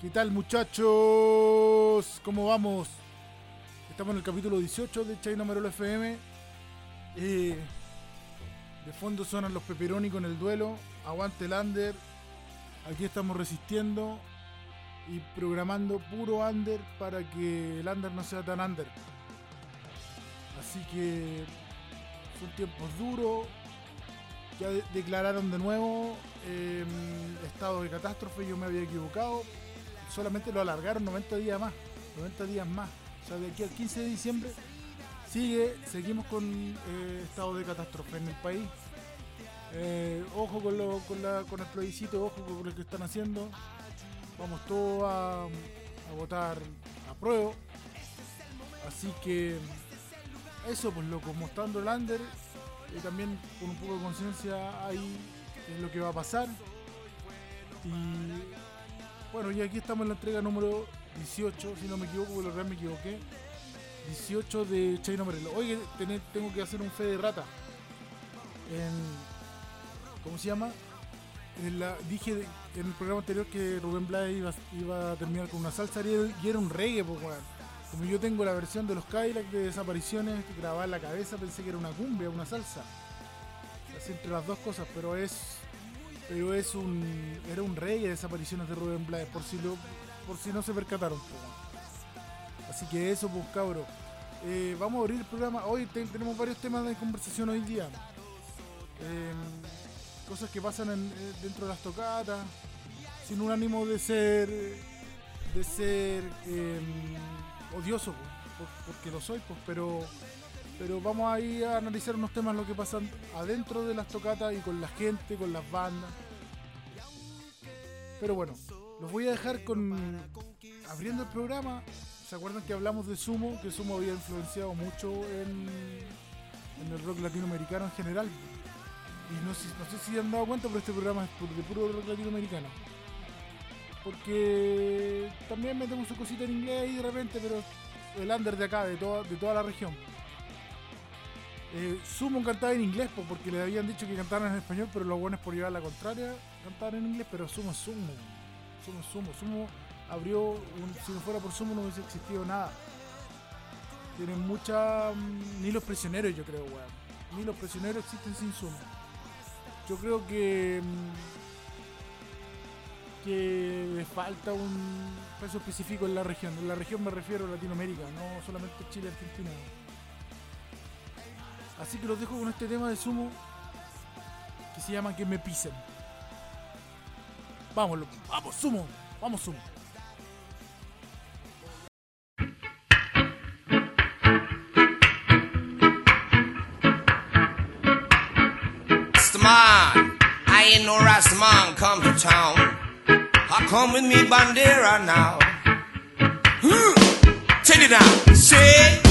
¿Qué tal muchachos? ¿Cómo vamos? Estamos en el capítulo 18 de China Marolo FM. Eh, de fondo suenan los Pepperoni con el duelo. Aguante el under. Aquí estamos resistiendo y programando puro under para que el under no sea tan under. Así que son tiempos duros. Ya de- declararon de nuevo eh, estado de catástrofe. Yo me había equivocado. Solamente lo alargaron 90 días más. 90 días más. O sea, de aquí al 15 de diciembre sigue, seguimos con eh, estado de catástrofe en el país. Eh, ojo con, lo- con, la- con el plebiscito, ojo con lo que están haciendo. Vamos todos a, a votar a prueba. Así que eso, pues loco, mostrando el under y también con un poco de conciencia ahí es lo que va a pasar. Y bueno, y aquí estamos en la entrega número 18, si no me equivoco, porque lo real me equivoqué. 18 de Chino Morelo. Oye, tengo que hacer un fe de rata. ¿Cómo se llama? Dije en el programa anterior que Rubén Blades iba, a terminar con una salsa y era, un reggae, pues. Como yo tengo la versión de los Cadillac de desapariciones grabada en la cabeza, pensé que era una cumbia, una salsa. Así entre las dos cosas, pero es pero es un era un reggae de desapariciones de Rubén Blades, por si lo por si no se percataron. Así que eso, pues cabros. Eh, vamos a abrir el programa. Hoy te- tenemos varios temas de conversación hoy día. Eh, cosas que pasan eh, dentro de las tocatas, sin un ánimo de ser de ser eh, odioso, por- porque lo soy, pues, pero pero vamos a ir a analizar unos temas lo que pasan adentro de las tocatas y con la gente, con las bandas. Pero bueno, los voy a dejar con abriendo el programa. ¿Se acuerdan que hablamos de Sumo? Que Sumo había influenciado mucho en, en el rock latinoamericano en general. Y no sé, no sé si han dado cuenta, pero este programa es de puro rock latinoamericano. Porque también metemos su cosita en inglés ahí de repente, pero el under de acá, de toda, de toda la región. Eh, Sumo cantaba en inglés po, porque le habían dicho que cantaran en español, pero los buenos por llevar la contraria cantaban en inglés, pero Sumo Sumo. Sumo Sumo. Sumo abrió, si no fuera por Sumo no hubiese existido nada. Tienen mucha... mm, Ni los prisioneros yo creo, weón. Ni los prisioneros existen sin Sumo. Yo creo que... mm, que le falta un peso específico en la región. En la región me refiero a Latinoamérica, no solamente Chile, Argentina. Así que los dejo con este tema de sumo que se llama Que me pisen. Vámonos, vamos, sumo, vamos, sumo. Rastaman, I ain't no Rastaman come to town. I come with me bandera now. Hmm. Check it out, say.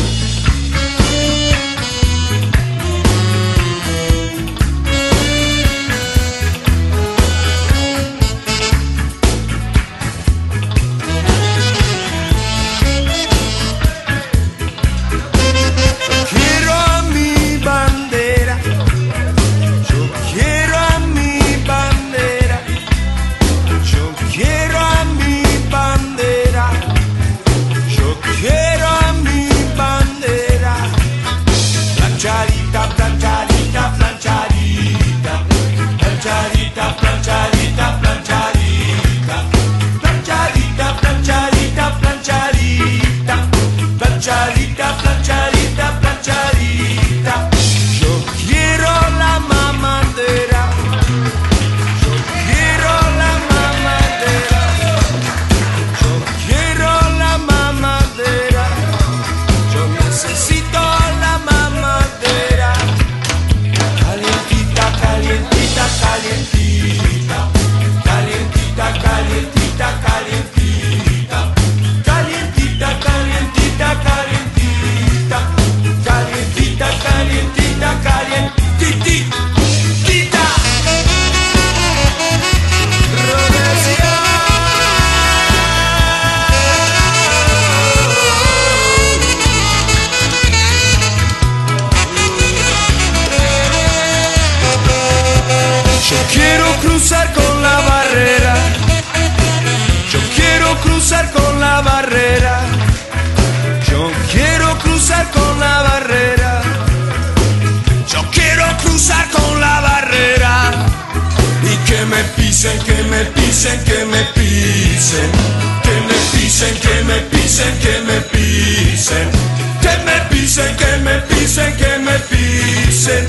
Pisen.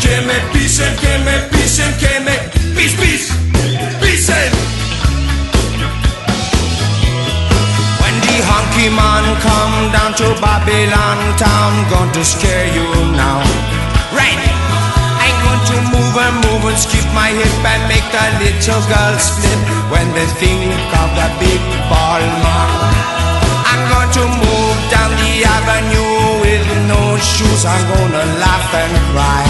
Que me pisen, que me pisen, que me pis, pis, pisen. When the honky man come down to Babylon town, going to scare you now. Right. I'm going to move and move and skip my hip and make the little girl split when they think of the big ball man. I'm going to move down the avenue shoes. I'm gonna laugh and cry.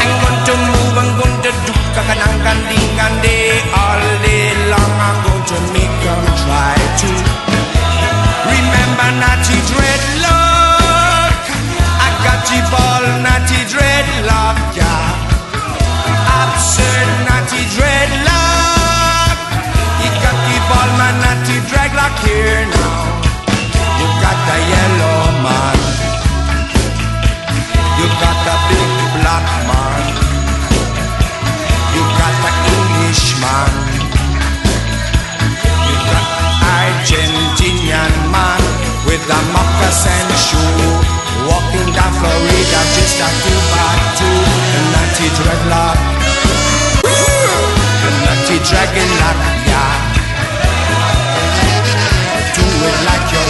I'm going to move, I'm going to do kakanang ding and day all day long. I'm going to make them try to remember naughty dreadlock. I got the ball, naughty dreadlock, yeah. Absurd naughty dreadlock. You got the ball, man, naughty dreadlock here now. You got the yellow man. You got the big black man. You got the Englishman. You got Argentinian man with a moccasin shoe. Walking down Florida just a two by two. The nutty dreadlock. Nutty dragon lock, yeah. Do it like you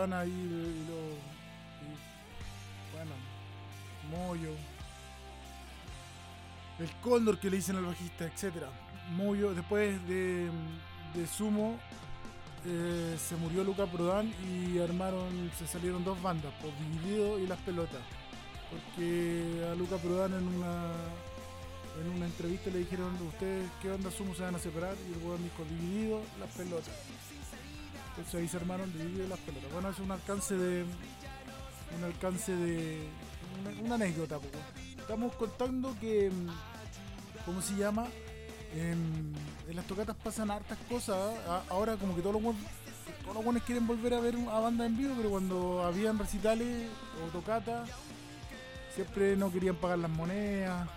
Prodan ahí y lo. y, bueno, Moyo. El cóndor que le dicen al bajista, etc. Moyo, después de, de Sumo eh, se murió Luca Prodan y armaron, se salieron dos bandas, por Dividido y Las Pelotas. Porque a Luca Prodan en una en una entrevista le dijeron, ¿ustedes qué onda Sumo se van a separar? Y el dijo, dividido las pelotas. Entonces ahí se armaron dividido las pelotas. Bueno, es un alcance de. Un alcance de. Una, anécdota, poco. Estamos contando que. mm, ¿Cómo se llama? En, las tocatas pasan hartas cosas. A- Ahora como que todos los weones- todos los buenos quieren volver a ver a banda en vivo, pero cuando habían recitales o tocatas, siempre no querían pagar las monedas.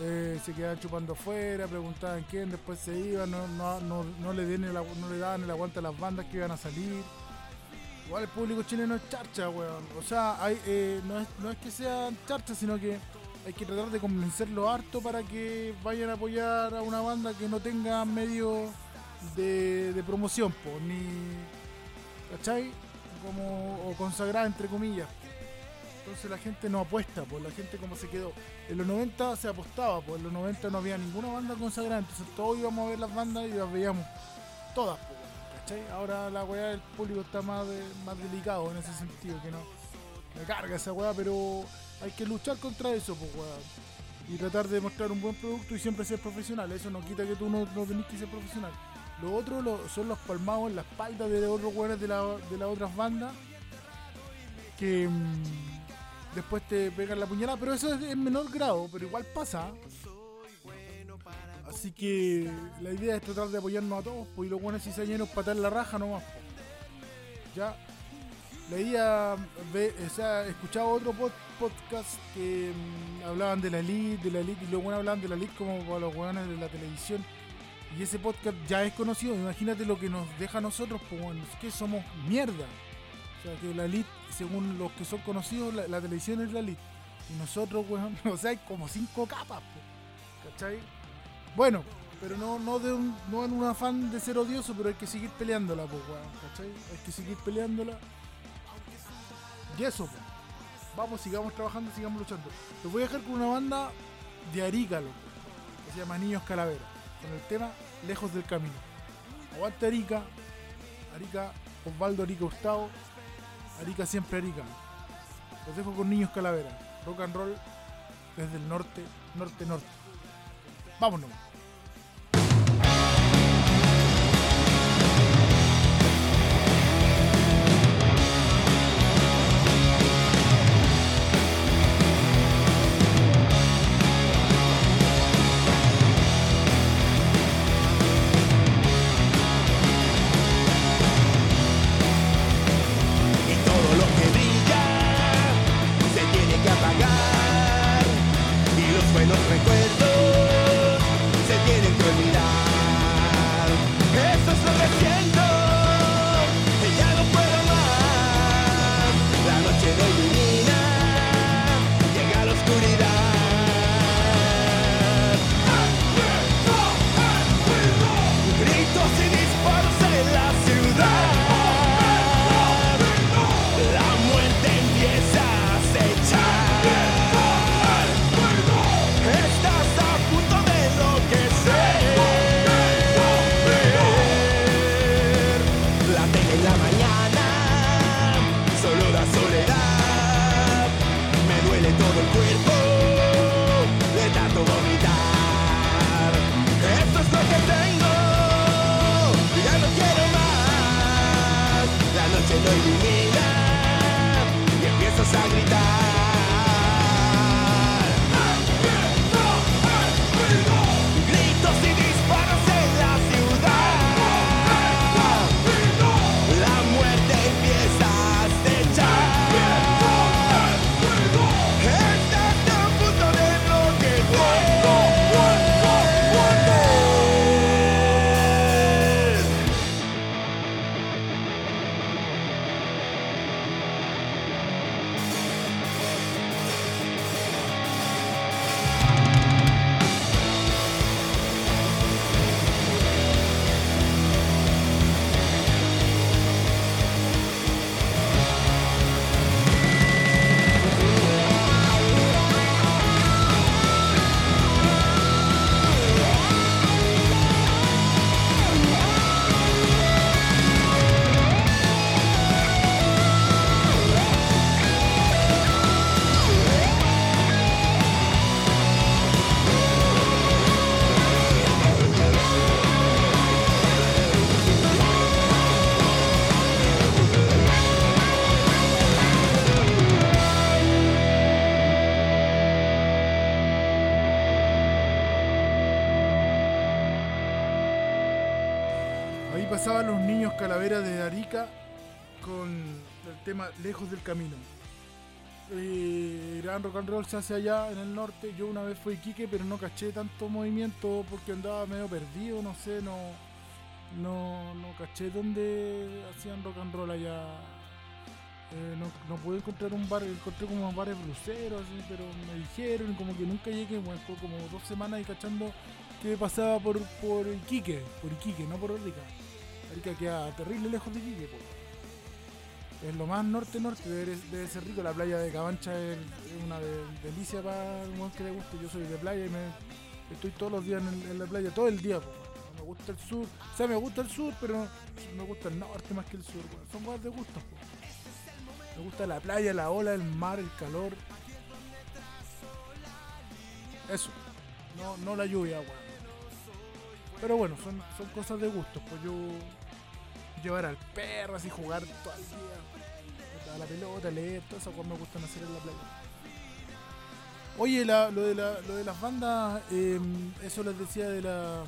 Eh, se quedaban chupando afuera, preguntaban quién, después se iban, no, no, no, no le, den le daban el aguante a las bandas que iban a salir. Igual el público chileno es charcha, weón. O sea, eh, no, es, no es que sean charcha, sino que hay que tratar de convencerlo harto para que vayan a apoyar a una banda que no tenga medio de, de promoción, po, ni. ¿cachai? Como, o consagrada, entre comillas. Entonces la gente no apuesta, pues la gente como se quedó. En los 90 se apostaba, pues en los 90 no había ninguna banda consagrada, entonces todos íbamos a ver las bandas y las veíamos todas, pues, ¿cachai? Ahora la weá del público está más, más delicado en ese sentido, que no me carga esa weá, pero hay que luchar contra eso, pues weá. Y tratar de mostrar un buen producto y siempre ser profesional. Eso no quita que tú no, no tenés que ser profesional. Lo otro son los palmados en la espalda de otros weones de, la, de las otras bandas que mm, después te pegan la puñalada, pero eso es en menor grado, pero igual pasa. Así que la idea es tratar de apoyarnos a todos, pues y los buenos cizañeros patar la raja nomás. po. Ya. Idea, ve, o sea, escuchaba otro pod- podcast que mm, hablaban de la elite, de la elite, y los buenos hablaban de la elite como para los buenos de la televisión. Y ese podcast ya es conocido, imagínate lo que nos deja a nosotros, pues bueno, es que somos mierda. O sea, que la elite, según los que son conocidos, la, televisión es la elite. Y nosotros, weón, o sea, hay como cinco capas, po, ¿cachai? Bueno, pero no, no, de un, no en un afán de ser odioso, pero hay que seguir peleándola, pues, weón, ¿cachai? Hay que seguir peleándola. Y eso, pues. Vamos, sigamos trabajando, sigamos luchando. Los voy a dejar con una banda de Arica, loco, que se llama Niños Calavera, con el tema Lejos del Camino. Aguante Arica, Arica, Osvaldo Arica Gustavo, Arica siempre Arica. Los dejo con Niños Calavera. Rock and roll desde el norte, norte, norte. Vámonos. Calaveras de Arica con el tema Lejos del Camino. Eh, gran rock and roll se hace allá en el norte. Yo una vez fui a Iquique, pero no caché tanto movimiento porque andaba medio perdido, no sé, no, no, no caché dónde hacían rock and roll allá. Eh, no, pude encontrar un bar, encontré como bares bruceros, pero me dijeron y como que nunca llegué, bueno, fue como dos semanas ahí cachando que pasaba por, por Iquique, por Iquique, no por Arica. Arica queda terrible lejos de Iquique, po. Es lo más norte-norte, debe, debe ser rico. La playa de Cabancha es, una de- delicia para el buen que le guste. Yo soy de playa y me estoy todos los días en, la playa, todo el día. po. Me gusta el sur, o sea, me gusta el sur, pero me gusta el norte más que el sur. po. Son cosas de gustos. Me gusta la playa, la ola, el mar, el calor. Eso. No, no la lluvia, weón. Pero bueno, son, son cosas de gustos. Pues yo llevar al perro, así jugar todo el día. La pelota, leer, esas cosas me gustan hacer en la playa. Oye, la- lo, de la- lo de las bandas, eh, eso les decía de la.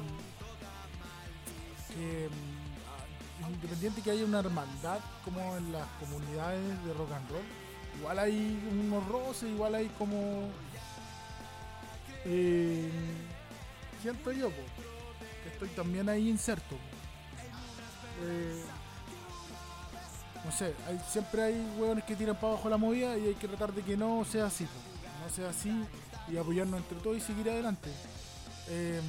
que mm, independiente que haya una hermandad como en las comunidades de rock and roll, igual hay unos roces, igual hay como. eh, siento yo, que estoy también ahí inserto. No sé, siempre hay hueones que tiran para abajo la movida y hay que tratar de que no sea así, po. no sea así y apoyarnos entre todos y seguir adelante. Eh,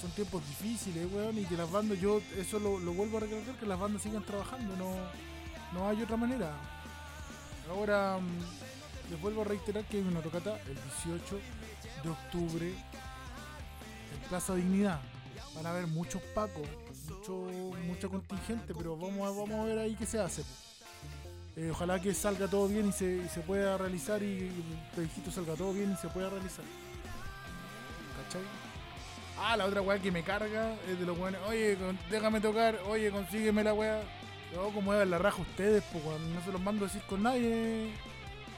son tiempos difíciles, weón, y que las bandas, yo eso lo, vuelvo a recalcar, que las bandas sigan trabajando, no, no hay otra manera. Ahora, mm, les vuelvo a reiterar que hay una tocata el 18 de octubre en Plaza Dignidad. Van a haber muchos pacos, mucho, mucha contingente, pero vamos a, vamos a ver ahí qué se hace. Eh, ojalá que salga todo bien y se, se pueda realizar y el plebiscito salga todo bien y se pueda realizar. ¿Cachai? Ah, la otra weá que me carga es de los weones. Oye, déjame tocar. Oye, consígueme la weá. Yo, como muevan la raja ustedes, pues no se los mando a decir con nadie. Eh,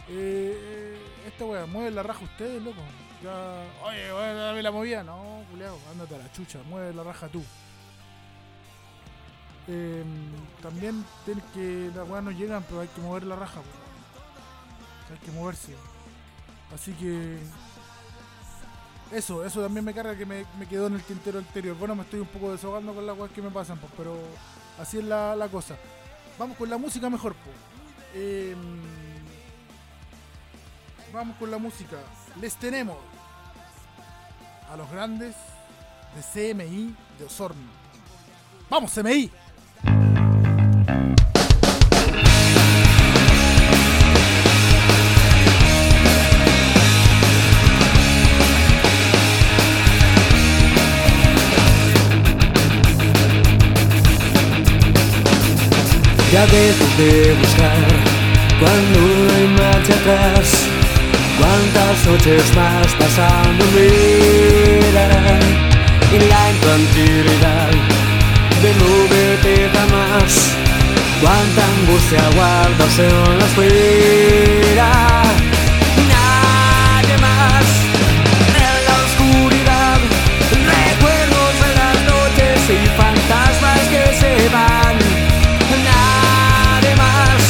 eh, esta weá, mueven la raja ustedes, loco. Ya, oye, dame la movida. No, culiao, ándate a la chucha, mueve la raja tú. Eh, también tienes que las weas no llegan, pero hay que mover la raja. Hay que moverse. Así que eso, eso también me carga que me, me quedó en el tintero anterior. Bueno, me estoy un poco desahogando con las weas que me pasan, pero así es la, la cosa. Vamos con la música mejor. Eh, vamos con la música. Les tenemos a los grandes de CMI de Osorno. ¡Vamos, CMI! Ya dejo de buscar cuando no hay marcha atrás. Cuántas noches más pasando mirar y la intranquilidad de no verte jamás. Cuánta angustia guardas en la espera. Nadie más en la oscuridad. Recuerdos de las noches y fantasmas que se van. Nadie más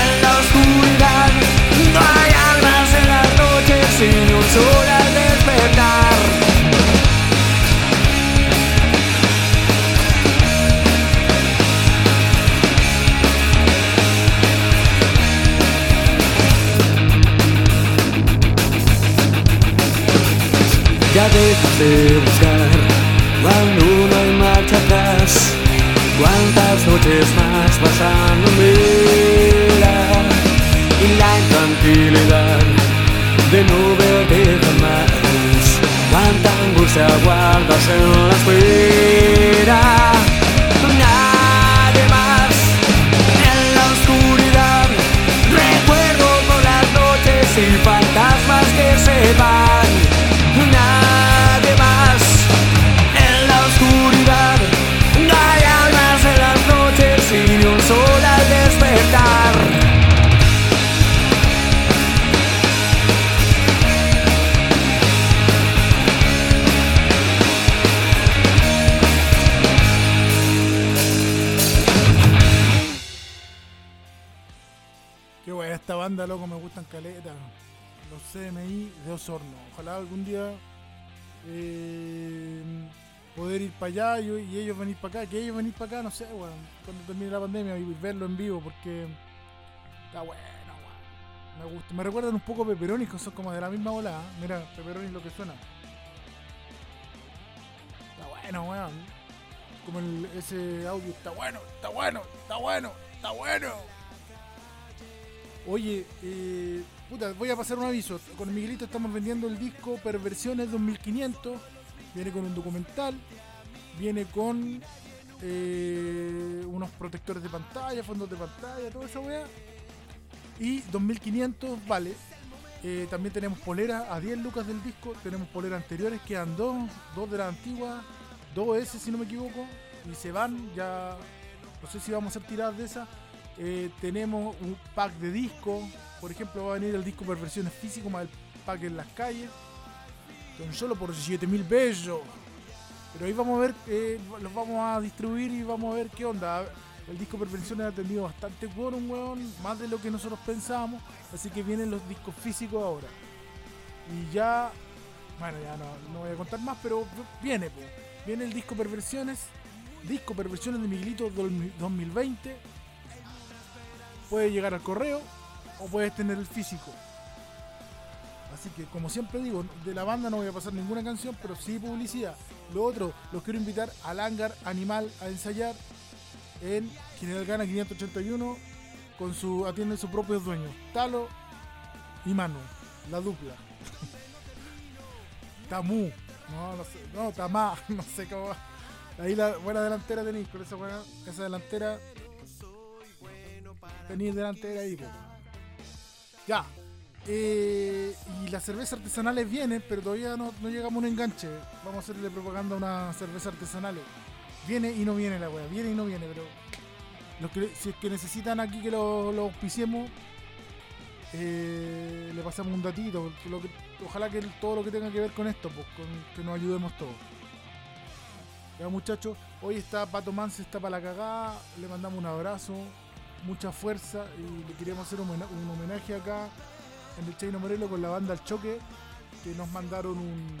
en la oscuridad. No hay almas en las noches ni un sol al despertar. Ya dejas de buscar cuando no hay marcha atrás. Cuántas noches más pasando mirar y la intranquilidad de no verte jamás. Cuánta angustia guardas en la espera. Los CMI de Osorno. Ojalá algún día eh, poder ir para allá y, ellos venir para acá. Que ellos venir para acá, no sé, weón. Cuando termine la pandemia y verlo en vivo porque está bueno, weón. Me gusta. Me recuerdan un poco a Pepperoni, que son como de la misma bola. ¿eh? Mira, Pepperoni es lo que suena. Está bueno, weón. Como ese audio está bueno, está bueno, está bueno, está bueno. Oye, eh, puta, voy a pasar un aviso. Con Miguelito estamos vendiendo el disco Perversiones 2500. Viene con un documental. Viene con eh, unos protectores de pantalla, fondos de pantalla, toda esa weá. Y 2500 vale. Eh, también tenemos poleras a 10 lucas del disco. Tenemos poleras anteriores, quedan dos, dos de las antiguas, dos S si no me equivoco. Y se van, ya no sé si vamos a hacer tiradas de esas. Eh, tenemos un pack de discos. Por ejemplo, va a venir el disco Perversiones Físico más el pack en las calles. Son solo por 7000 pesos. Pero ahí vamos a ver, eh, los vamos a distribuir y vamos a ver qué onda. El disco Perversiones ha tenido bastante quórum, weón. Más de lo que nosotros pensábamos. Así que vienen los discos físicos ahora. Y ya. Bueno, ya no, no voy a contar más, pero viene. Viene el disco Perversiones. Disco Perversiones de Miguelito 2020 puede llegar al correo o puedes tener el físico. Así que, como siempre digo, de la banda no voy a pasar ninguna canción, pero sí publicidad. Lo otro, los quiero invitar al hangar animal a ensayar en General Gana 581 con su atienden sus propios dueños, Talo y Manu, la dupla. Tamu, no, no sé, no, Tamá, no sé cómo va. Ahí la buena delantera tenéis, con esa buena, esa delantera venir delante ahí, po. Ya. Eh, y las cervezas artesanales vienen, pero todavía no, llegamos a un enganche. Vamos a hacerle propaganda a una cerveza artesanal. Viene y no viene la wea, viene y no viene, pero si es que necesitan aquí que lo, lo auspiciemos, eh, le pasamos un datito. ojalá que todo lo que tenga que ver con esto, pues, con que nos ayudemos todos. Ya muchachos, hoy está Pato Mance, está para la cagada, le mandamos un abrazo, mucha fuerza y le queremos hacer un, homena- un homenaje acá en el Chaino Morelo con la banda El Choque, que nos mandaron un,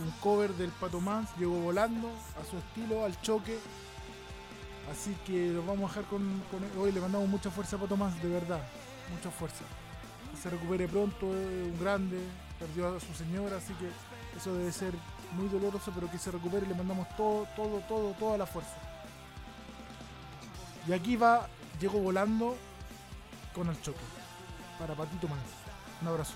un cover del Pato Mance, llegó volando a su estilo, al choque. Así que los vamos a dejar con, con- hoy le mandamos mucha fuerza a Pato Mance, de verdad, mucha fuerza. Que se recupere pronto, es un grande, perdió a su señora, así que eso debe ser muy doloroso, pero que se recupere y le mandamos todo, todo, todo, toda la fuerza. Y aquí va, llego volando con el choque. Para Patito Mance. Un abrazo.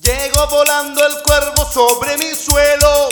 Llegó volando el cuervo sobre mi suelo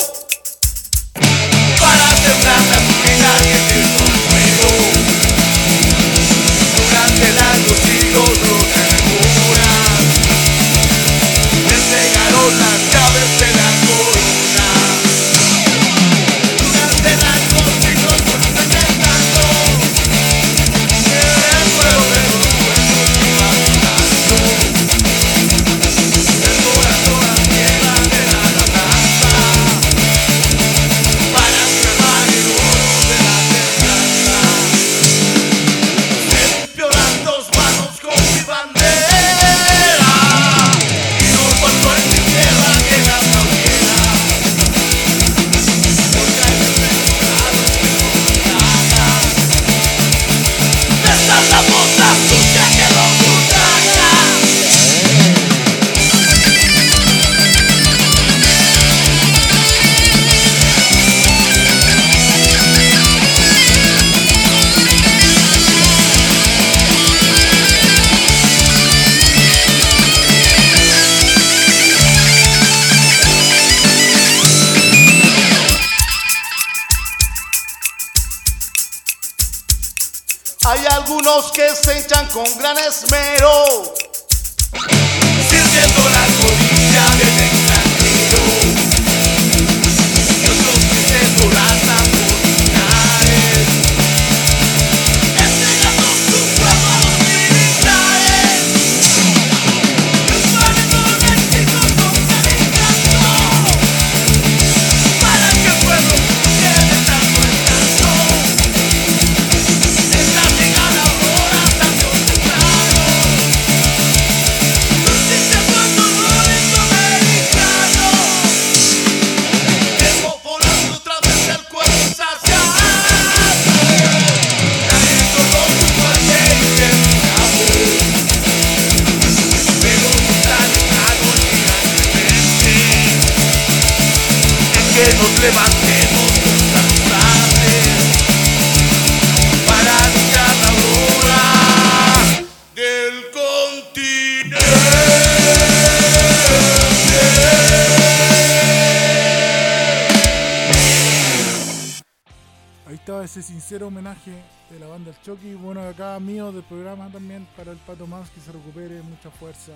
programa también para el Pato Más que se recupere, mucha fuerza,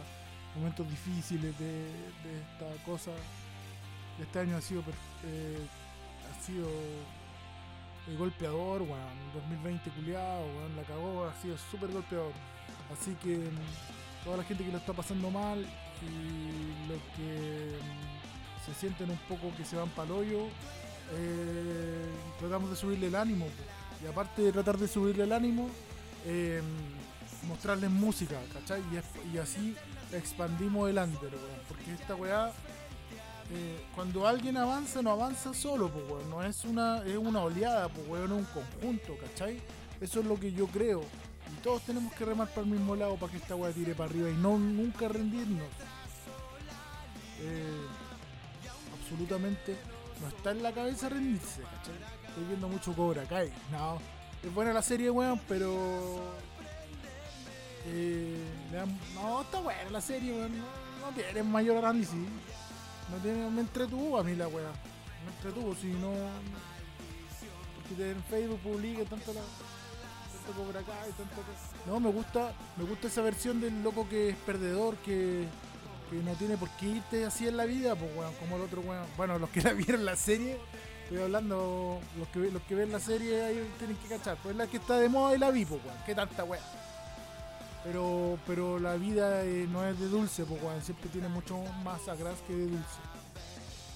momentos difíciles de, de esta cosa. Este año ha sido, eh, ha sido el golpeador, weón. 2020 culiado, weón, la cagó, ha sido súper golpeador. Así que mm, toda la gente que lo está pasando mal y los que mm, se sienten un poco que se van para el hoyo, eh, tratamos de subirle el ánimo. Y aparte de tratar de subirle el ánimo, eh, mostrarles música, ¿cachai? Y, y así expandimos el. Porque esta weá, eh, cuando alguien avanza, no avanza solo, pues, weón. No es una, es una oleada, pues, weón, es un conjunto, ¿cachai? Eso es lo que yo creo. Y todos tenemos que remar para el mismo lado para que esta weá tire para arriba y no nunca rendirnos. Eh, absolutamente no está en la cabeza rendirse, ¿cachai? Estoy viendo mucho Cobra Kai. No, es buena la serie, weón, pero. No, está buena la serie, weón. no, no tiene mayor análisis. No tiene, me entretuvo a mí la weá. Me entretuvo, si no. Porque en Facebook publica tanto la. Tanto por acá y tanto. No, me gusta, me gusta esa versión del loco que es perdedor, que, que no tiene por qué irte así en la vida, pues weón, como el otro weón. Bueno, los que la vieron la serie, estoy hablando, los que, los que ven la serie ahí tienen que cachar. Pues la que está de moda y la vi, pues weón. Qué tanta weá. Pero, pero la vida eh, no es de dulce, pues weón. Siempre tiene mucho más agraz que de dulce.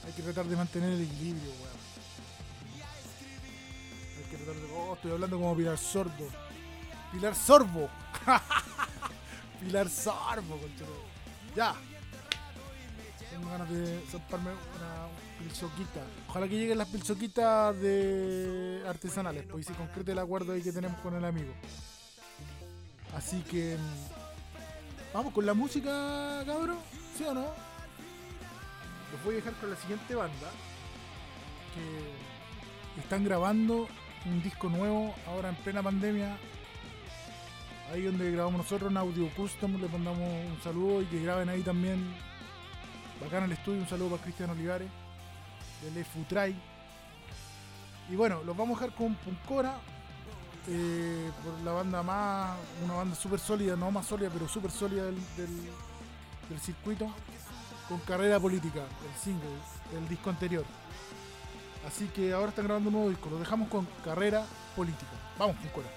Hay que tratar de mantener el equilibrio, weón. Hay que tratar de. Oh, estoy hablando como Pilar Sordo. Pilar Sorbo. Pilar Sorbo, conchetumare. Ya. Tengo ganas de zamparme una pilsoquita. Ojalá que lleguen las pilsoquitas de artesanales, pues y se concrete el acuerdo ahí que tenemos con el amigo. Así que. mm, Vamos con la música, cabrón. ¿Sí o no? Los voy a dejar con la siguiente banda. Que están grabando un disco nuevo ahora en plena pandemia. Ahí donde grabamos nosotros en Audio Custom. Le mandamos un saludo y que graben ahí también. Bacán el estudio. Un saludo para Cristian Olivares. Del Futray. Y bueno, los vamos a dejar con Puncora eh, por la banda más, una banda súper sólida, no más sólida, pero súper sólida del, del- circuito, con carrera política, el single, del disco anterior. Así que ahora están grabando un nuevo disco, lo dejamos con carrera política. Vamos, con Cora.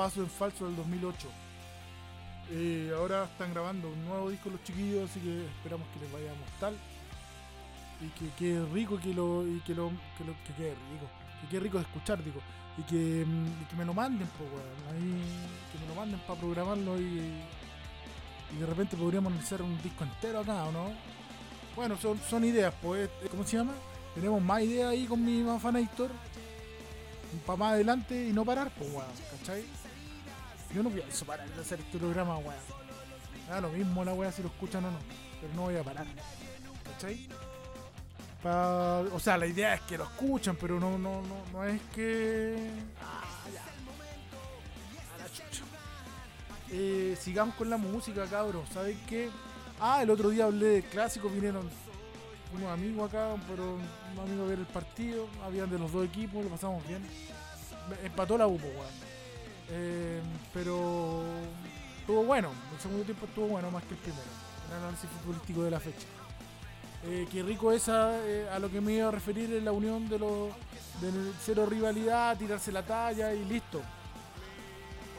Paso en Falso del 2008. Eh, ahora están grabando un nuevo disco los chiquillos, así que esperamos que les vaya a gustar. Y que quede rico que lo, que lo, que quede rico. Que quede rico de escuchar, digo. Y que, mm, que me lo manden, po, weón. Ahí, que me lo manden para programarlo y, y de repente podríamos hacer un disco entero acá, ¿o no? Bueno, son, son ideas, pues. ¿Cómo se llama? Tenemos más ideas ahí con mi Mafanator. Para más adelante y no parar, pues, weón, ¿cachai? Yo no pienso parar de hacer este programa, weón. Da lo mismo la weá si lo escuchan o no. Pero no voy a parar. ¿Cachai? O sea, la idea es que lo escuchan, pero no, no, no, no es que. Ah. A eh, sigamos con la música, cabros. ¿Saben qué? Ah, el otro día hablé de clásicos, vinieron unos amigos acá, pero un amigo a ver el partido, habían de los dos equipos, lo pasamos bien. Empató la UPO, weón. Eh, pero estuvo bueno, el segundo tiempo estuvo bueno más que el primero. El análisis futbolístico de la fecha. Eh, qué rico esa, eh, a lo que me iba a referir es la unión de los de cero rivalidad, tirarse la talla y listo.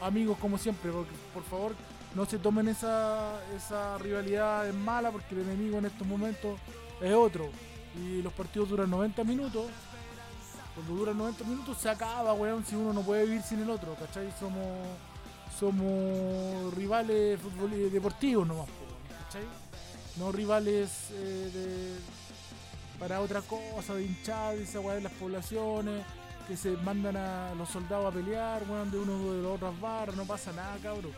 Amigos como siempre, porque por favor no se tomen esa, esa rivalidad en mala porque el enemigo en estos momentos es otro. Y los partidos duran 90 minutos. Cuando duran 90 minutos se acaba, weón, si uno no puede vivir sin el otro, ¿cachai? Somos, somos rivales deportivos nomás, ¿cachai? No rivales eh, para otra cosa, de hinchada, de esa weá de las poblaciones, que se mandan a los soldados a pelear, weón, de uno de las otras barras, no pasa nada, cabrón.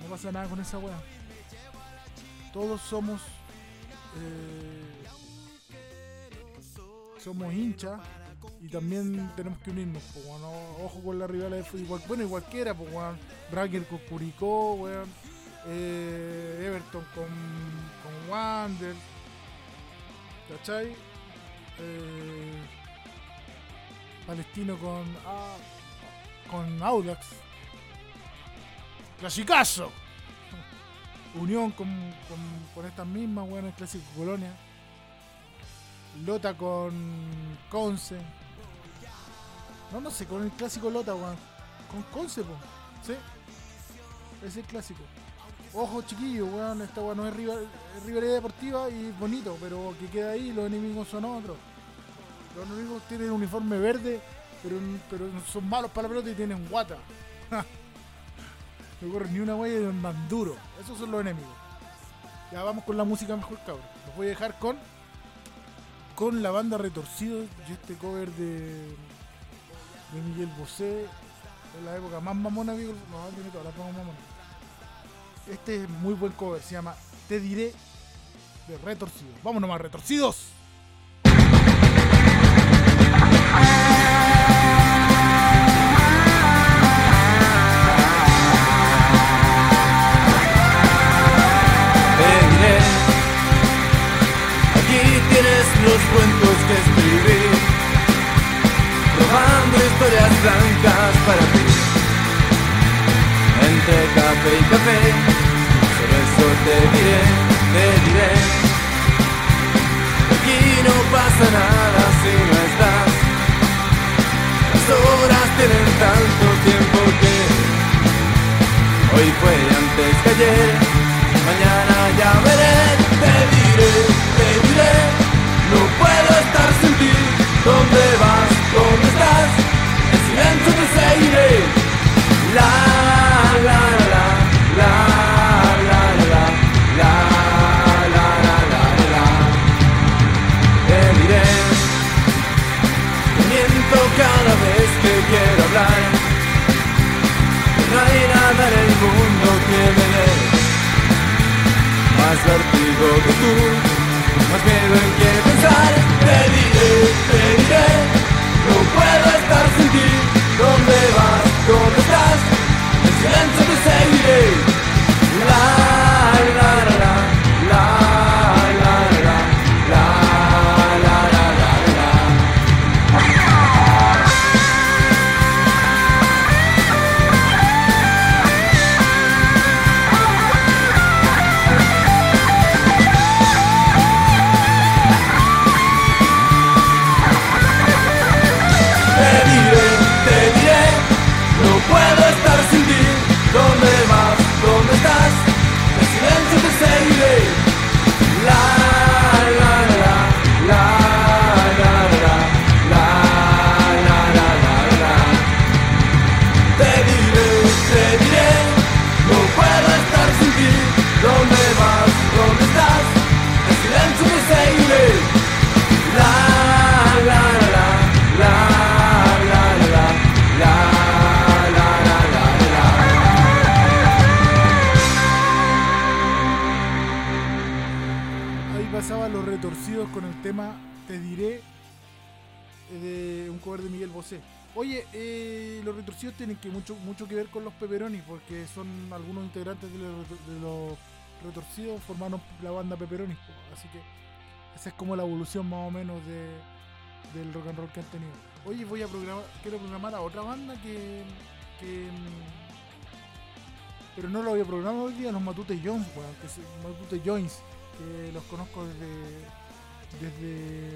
No pasa nada con esa weá. Todos somos. eh, somos hinchas y también tenemos que unirnos, po, weón. O- Ojo con la rivalidad de fútbol. Bueno, y cualquiera, pues, weón. Bracker con Curicó, weón. Eh, Everton con, con Wander. ¿Cachai? Eh, Palestino con. ah, con Audax. Clasicazo. Unión con, con, con estas mismas, weón, el clásico Colonia. Lota con Conce. No, no sé, con el clásico Lota, weón. Con Conce, po. Sí. Es el clásico. Ojo, chiquillos, weón. Esta weón no es, rival- rivalidad deportiva y es bonito, pero que queda ahí, los enemigos son otros. Los enemigos tienen uniforme verde, pero, pero son malos para la pelota y tienen guata. No corren ni una huella y andan duro. Esos son los enemigos. Ya vamos con la música mejor, cabrón. Los voy a dejar con con la banda Retorcido y este cover de de Miguel Bosé en la época más mamona Miguel no, tiene todas las más mamona. Este es muy buen cover, se llama Te diré de Retorcido. Vámonos más retorcidos. Entre café y café, solo eso te diré, te diré. Aquí no pasa nada si no estás. Las horas tienen tanto tiempo que hoy fue antes que ayer. Mañana ya veré, Oye, eh, los retorcidos tienen que mucho, mucho que ver con los pepperoni, porque son algunos integrantes de los, de los retorcidos formaron la banda pepperoni. po. Así que esa es como la evolución más o menos de, del rock and roll que han tenido. Oye, voy a programar, quiero programar a otra banda que, que mm, pero no lo había programado hoy día, los Matute Jones, weón, que se- Matute Jones, que los conozco desde desde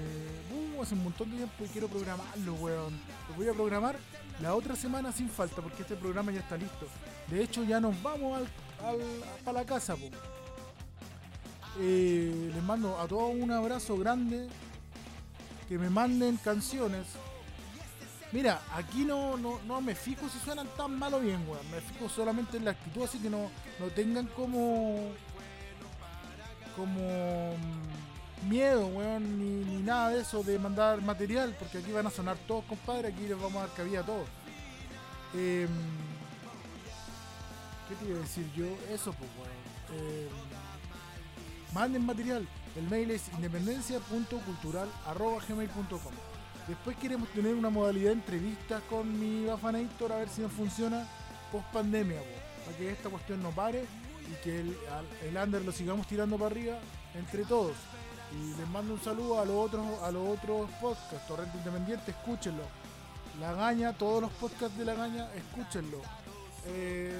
uh, hace un montón de tiempo y quiero programarlo, weón. Lo voy a programar la otra semana sin falta porque este programa ya está listo. De hecho, ya nos vamos al, para la casa. Eh, les mando a todos un abrazo grande. Que me manden canciones. Mira, aquí no, no, no me fijo si suenan tan mal o bien, weón. Me fijo solamente en la actitud, así que no, no tengan como. como. Miedo, weón, ni, ni nada de eso de mandar material, porque aquí van a sonar todos, compadre. Aquí les vamos a dar cabida a todos. Em, ¿Qué te iba a decir yo? Eso, pues. Em, manden material. El mail es independencia.cultural.gmail.com Después queremos tener una modalidad de entrevistas con mi Bafanator a ver si nos funciona post pandemia, para que esta cuestión no pare y que el, el under lo sigamos tirando para arriba entre todos. Y les mando un saludo a los otros, a los otros podcasts, Torrente Independiente, escúchenlo. La Gaña, todos los podcasts de La Gaña, escúchenlo. Eh,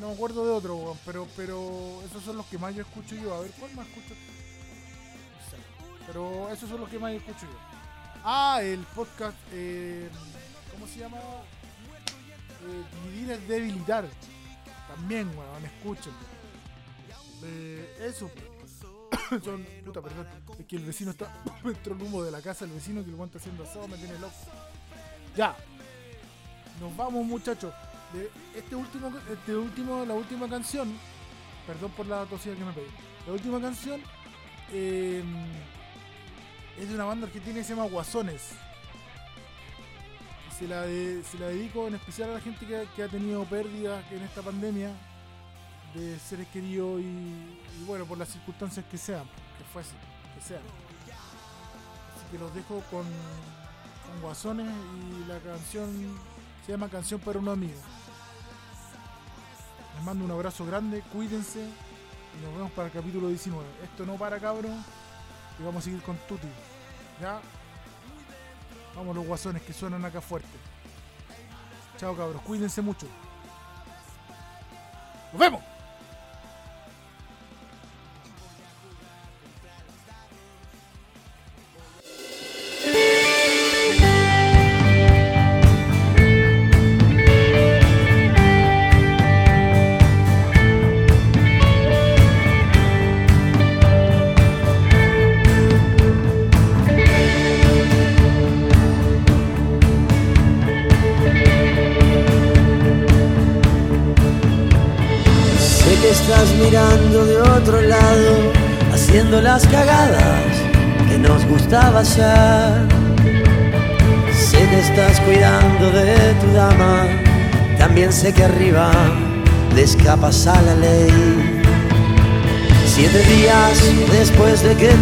no me acuerdo de otro, pero, pero esos son los que más yo escucho yo. A ver, ¿cuál más escucho? No sé. Pero esos son los que más yo escucho yo. Ah, el podcast, eh, ¿cómo se llama? Eh, dividir es debilitar. También, weón, escúchenlo. Eh, eso. Son, puta, perdón. Es que el vecino está. Me entró humo de la casa, el vecino que lo está haciendo asado me tiene loco. Ya. Nos vamos, muchachos. Este último, este último, la última canción. Perdón por la tosida que me pedí. La última canción. eh, es de una banda argentina que se llama Guasones. Se la, se la dedico en especial a la gente que, que ha tenido pérdidas en esta pandemia de seres queridos y, bueno, por las circunstancias que sean, que fuese, que sean. Así que los dejo con, Guasones y la canción se llama Canción para un amigo. Les mando un abrazo grande, cuídense y nos vemos para el capítulo 19. Esto no para cabros y vamos a seguir con Tuti. ¿Ya? Vamos los guasones que suenan acá fuerte. Chao cabros, cuídense mucho. ¡Nos vemos!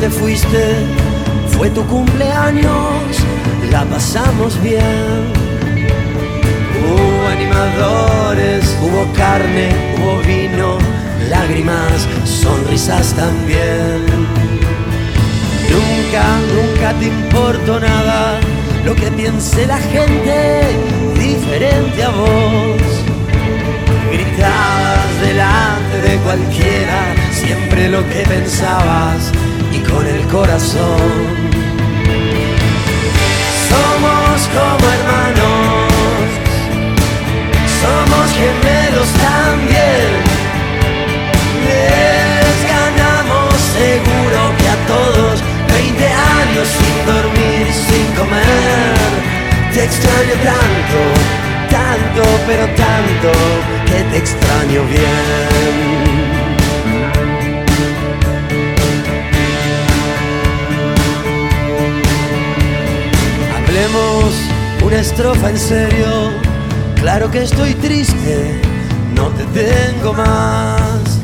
Te fuiste, fue tu cumpleaños, la pasamos bien. Hubo animadores, hubo carne, hubo vino, lágrimas, sonrisas también. Nunca, nunca te importó nada lo que piense la gente diferente a vos. Gritabas delante de cualquiera siempre lo que pensabas y con el corazón. Somos como hermanos, somos gemelos también. Les ganamos seguro que a todos 20 años sin dormir, sin comer. Te extraño tanto, tanto, pero tanto que te extraño bien. Una estrofa en serio. Claro que estoy triste, no te tengo más.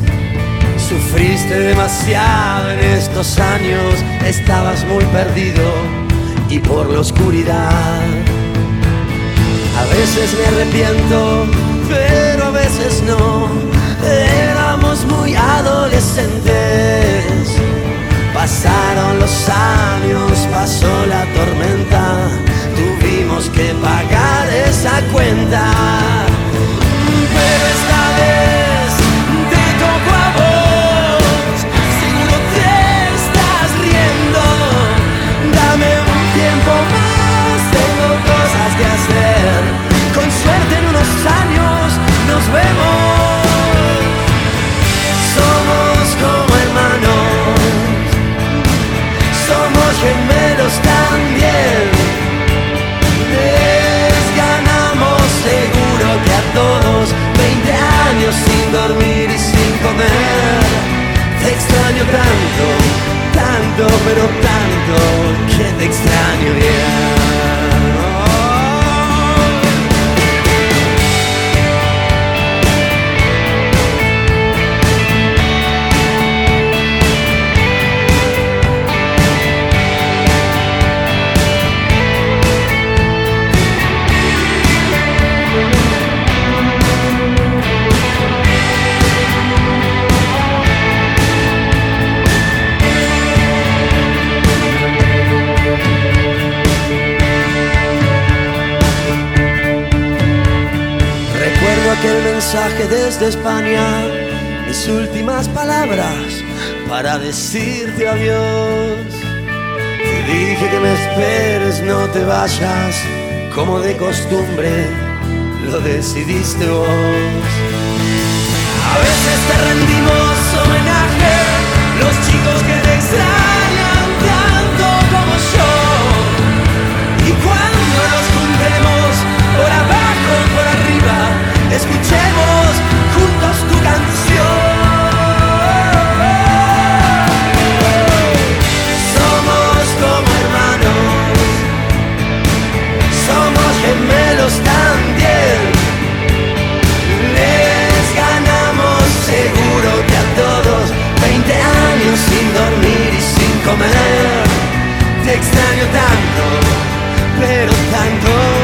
Sufriste demasiado en estos años, estabas muy perdido y por la oscuridad. A veces me arrepiento, pero a veces no. Éramos muy adolescentes. Pasaron los años, pasó la tormenta. Tuvimos que pagar esa cuenta. España, mis últimas palabras para decirte adiós. Te dije que me esperes, no te vayas, como de costumbre lo decidiste vos. A veces te rendimos homenaje, los chicos que te extrañan. comer, te extraño tanto, pero tanto.